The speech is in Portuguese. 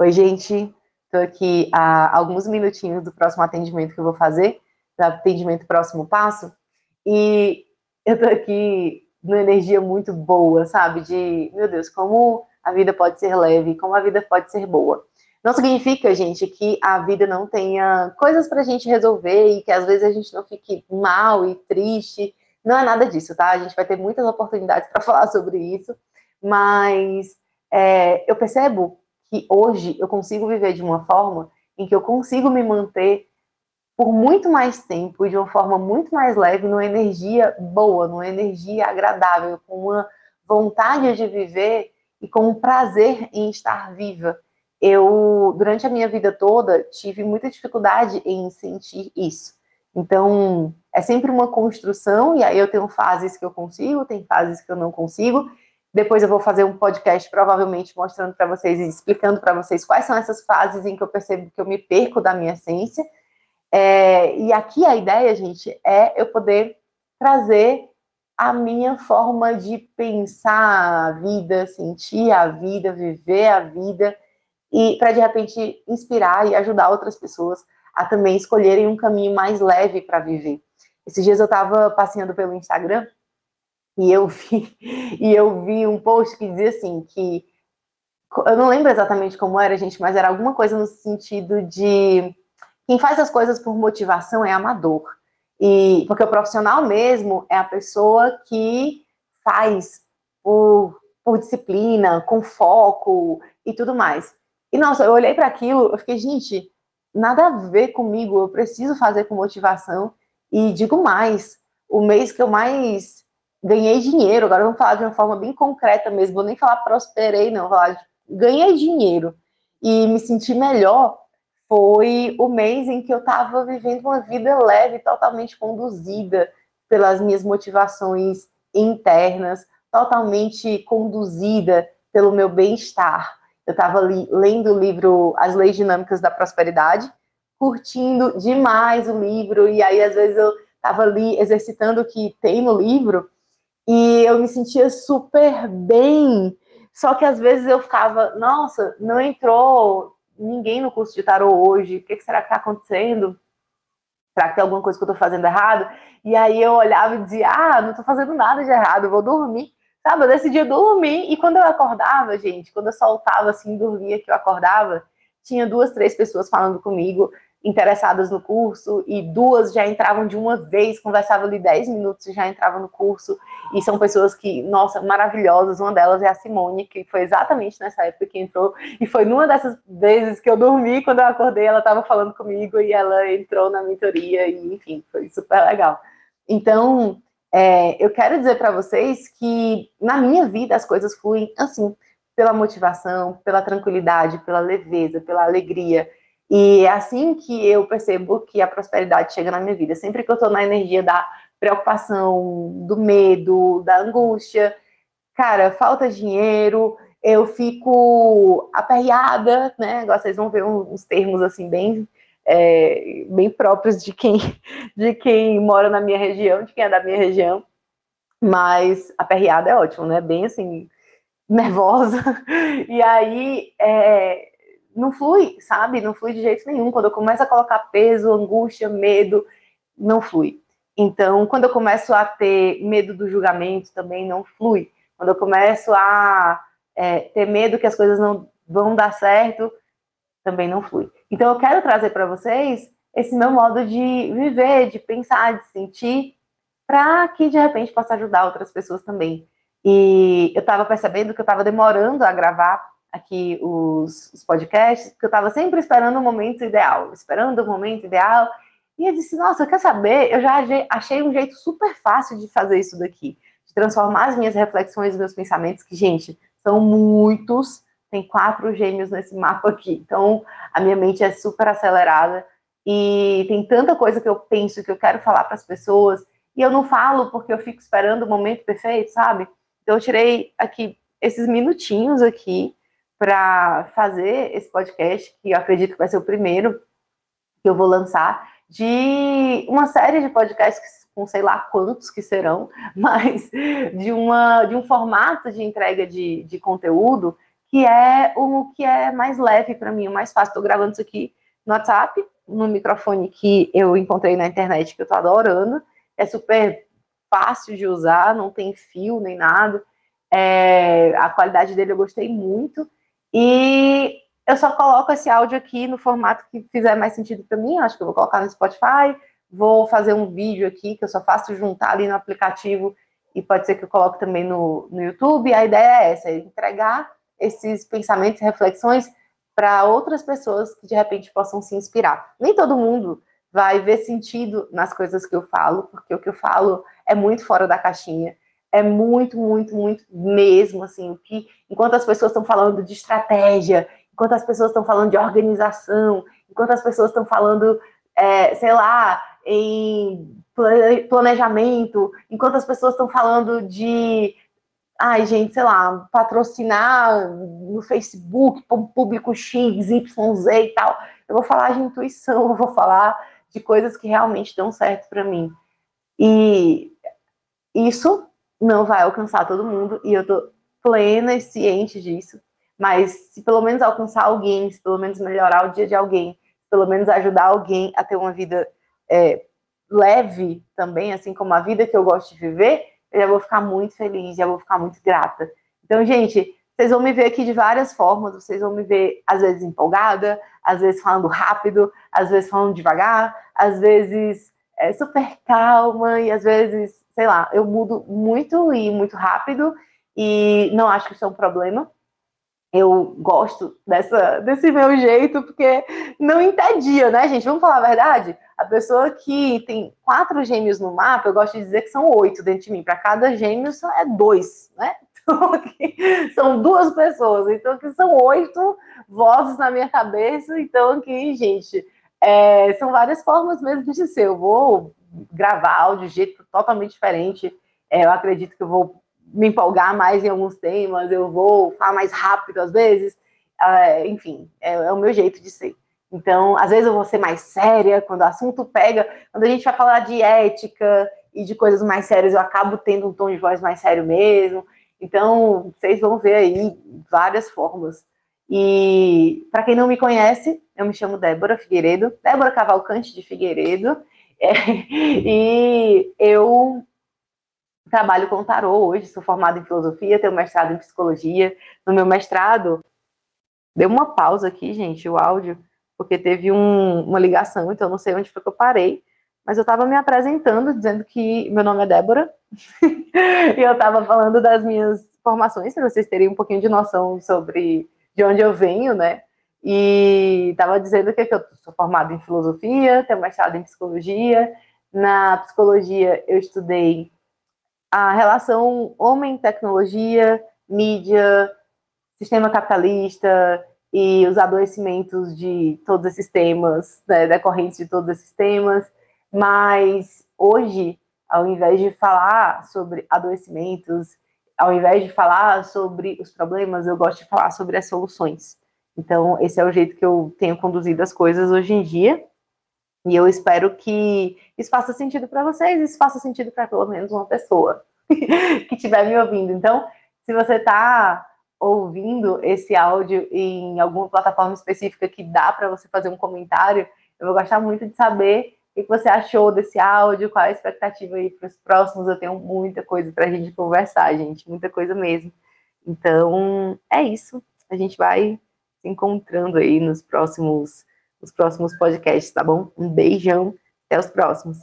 Oi, gente. Estou aqui há alguns minutinhos do próximo atendimento que eu vou fazer, do atendimento próximo passo, e eu estou aqui numa energia muito boa, sabe? De, meu Deus, como a vida pode ser leve, como a vida pode ser boa. Não significa, gente, que a vida não tenha coisas para a gente resolver e que às vezes a gente não fique mal e triste. Não é nada disso, tá? A gente vai ter muitas oportunidades para falar sobre isso, mas é, eu percebo que hoje eu consigo viver de uma forma em que eu consigo me manter por muito mais tempo e de uma forma muito mais leve, numa energia boa, numa energia agradável, com uma vontade de viver e com um prazer em estar viva. Eu, durante a minha vida toda, tive muita dificuldade em sentir isso. Então, é sempre uma construção, e aí eu tenho fases que eu consigo, tem fases que eu não consigo, depois eu vou fazer um podcast, provavelmente, mostrando para vocês e explicando para vocês quais são essas fases em que eu percebo que eu me perco da minha essência. É, e aqui a ideia, gente, é eu poder trazer a minha forma de pensar a vida, sentir a vida, viver a vida, e para de repente inspirar e ajudar outras pessoas a também escolherem um caminho mais leve para viver. Esses dias eu estava passeando pelo Instagram e eu vi, e eu vi um post que dizia assim, que eu não lembro exatamente como era, gente, mas era alguma coisa no sentido de quem faz as coisas por motivação é amador. E porque o profissional mesmo é a pessoa que faz por, por disciplina, com foco e tudo mais. E nossa, eu olhei para aquilo, eu fiquei, gente, nada a ver comigo, eu preciso fazer com motivação. E digo mais, o mês que eu mais ganhei dinheiro, agora vamos falar de uma forma bem concreta mesmo, vou nem falar prosperei, não, vou falar de, ganhei dinheiro e me senti melhor foi o mês em que eu estava vivendo uma vida leve, totalmente conduzida pelas minhas motivações internas, totalmente conduzida pelo meu bem-estar. Eu estava lendo o livro As Leis Dinâmicas da Prosperidade, curtindo demais o livro, e aí às vezes eu estava ali exercitando o que tem no livro, e eu me sentia super bem. Só que às vezes eu ficava, nossa, não entrou ninguém no curso de tarô hoje, o que, será que está acontecendo? Será que tem alguma coisa que eu estou fazendo errado? E aí eu olhava e dizia, ah, não estou fazendo nada de errado, vou dormir. Sabe, eu decidi dormir, e quando eu acordava, gente, quando eu soltava assim, dormia que eu acordava, tinha duas, três pessoas falando comigo, interessadas no curso e duas já entravam de uma vez, conversava ali 10 minutos e já entravam no curso. E são pessoas que, nossa, maravilhosas. Uma delas é a Simone, que foi exatamente nessa época que entrou. E foi numa dessas vezes que eu dormi, quando eu acordei, ela estava falando comigo e ela entrou na mentoria. E, enfim, foi super legal. Então, é, eu quero dizer para vocês que na minha vida as coisas fluem assim, pela motivação, pela tranquilidade, pela leveza, pela alegria. E é assim que eu percebo que a prosperidade chega na minha vida. Sempre que eu estou na energia da preocupação, do medo, da angústia, cara, falta dinheiro, eu fico aperreada, né? Agora vocês vão ver uns termos assim bem é, bem próprios de quem de quem mora na minha região, de quem é da minha região. Mas aperreada é ótimo, né? Bem assim nervosa. E aí é, não flui, sabe? Não flui de jeito nenhum. Quando eu começo a colocar peso, angústia, medo, não flui. Então, quando eu começo a ter medo do julgamento, também não flui. Quando eu começo a é, ter medo que as coisas não vão dar certo, também não flui. Então, eu quero trazer para vocês esse meu modo de viver, de pensar, de sentir, para que de repente possa ajudar outras pessoas também. E eu estava percebendo que eu estava demorando a gravar aqui os, os podcasts, porque eu estava sempre esperando o momento ideal, esperando o momento ideal. E eu disse, nossa, quer saber? Eu já achei um jeito super fácil de fazer isso daqui, de transformar as minhas reflexões, meus pensamentos, que, gente, são muitos, tem quatro gêmeos nesse mapa aqui. Então, a minha mente é super acelerada e tem tanta coisa que eu penso que eu quero falar para as pessoas e eu não falo porque eu fico esperando o momento perfeito, sabe? Então, eu tirei aqui esses minutinhos aqui para fazer esse podcast, que eu acredito que vai ser o primeiro que eu vou lançar, de uma série de podcasts com sei lá quantos que serão, mas de, uma, de um formato de entrega de, de conteúdo que é o que é mais leve para mim, o mais fácil. Estou gravando isso aqui no WhatsApp, no microfone que eu encontrei na internet, que eu estou adorando. É super fácil de usar, não tem fio nem nada. É, a qualidade dele eu gostei muito. E eu só coloco esse áudio aqui no formato que fizer mais sentido para mim. Acho que eu vou colocar no Spotify, vou fazer um vídeo aqui que eu só faço juntar ali no aplicativo e pode ser que eu coloque também no, no YouTube. A ideia é essa, é entregar esses pensamentos e reflexões para outras pessoas que de repente possam se inspirar. Nem todo mundo vai ver sentido nas coisas que eu falo, porque o que eu falo é muito fora da caixinha, é muito, muito, muito mesmo, assim, o que, enquanto as pessoas estão falando de estratégia, enquanto as pessoas estão falando de organização, enquanto as pessoas estão falando, é, sei lá, em planejamento, enquanto as pessoas estão falando de ai, gente, sei lá, patrocinar no Facebook público X, Y, Z e tal. Eu vou falar de intuição, eu vou falar de coisas que realmente dão certo para mim. E isso não vai alcançar todo mundo, e eu tô plena e ciente disso. Mas se pelo menos alcançar alguém, se pelo menos melhorar o dia de alguém, se pelo menos ajudar alguém a ter uma vida é, leve também, assim como a vida que eu gosto de viver, eu já vou ficar muito feliz, já vou ficar muito grata. Então, gente, vocês vão me ver aqui de várias formas, vocês vão me ver, às vezes, empolgada, às vezes falando rápido, às vezes falando devagar, às vezes é, super calma, e às vezes, sei lá, eu mudo muito e muito rápido, e não acho que isso é um problema. Eu gosto dessa, desse meu jeito, porque não entedia, né, gente? Vamos falar a verdade? A pessoa que tem quatro gêmeos no mapa, eu gosto de dizer que são oito dentro de mim. Para cada gêmeo é dois, né? Então, são duas pessoas. Então, aqui são oito vozes na minha cabeça. Então, aqui, gente, é, são várias formas mesmo de ser. Eu vou gravar áudio de jeito totalmente diferente. É, eu acredito que eu vou me empolgar mais em alguns temas, eu vou falar mais rápido às vezes. É, enfim, é, é o meu jeito de ser. Então, às vezes eu vou ser mais séria quando o assunto pega. Quando a gente vai falar de ética e de coisas mais sérias, eu acabo tendo um tom de voz mais sério mesmo. Então, vocês vão ver aí várias formas. E para quem não me conhece, eu me chamo Débora Figueiredo, Débora Cavalcante de Figueiredo, é, e eu trabalho com tarô hoje, sou formada em filosofia, tenho mestrado em psicologia. No meu mestrado, deu uma pausa aqui, gente, o áudio porque teve um, uma ligação, então não sei onde foi que eu parei, mas eu estava me apresentando, dizendo que meu nome é Débora, e eu estava falando das minhas formações, para vocês terem um pouquinho de noção sobre de onde eu venho, né? E estava dizendo que, eu sou formada em filosofia, tenho mestrado em psicologia. Na psicologia, eu estudei a relação homem-tecnologia, mídia, sistema capitalista, e os adoecimentos de todos esses temas, né, decorrentes de todos esses temas, mas hoje, ao invés de falar sobre adoecimentos, ao invés de falar sobre os problemas, eu gosto de falar sobre as soluções. Então, esse é o jeito que eu tenho conduzido as coisas hoje em dia, e eu espero que isso faça sentido para vocês, isso faça sentido para pelo menos uma pessoa que estiver me ouvindo. Então, se você está ouvindo esse áudio em alguma plataforma específica que dá para você fazer um comentário, eu vou gostar muito de saber o que você achou desse áudio, qual a expectativa aí para os próximos. Eu tenho muita coisa para a gente conversar, gente, muita coisa mesmo. Então, é isso. A gente vai encontrando aí nos próximos, nos próximos podcasts, tá bom? Um beijão, até os próximos.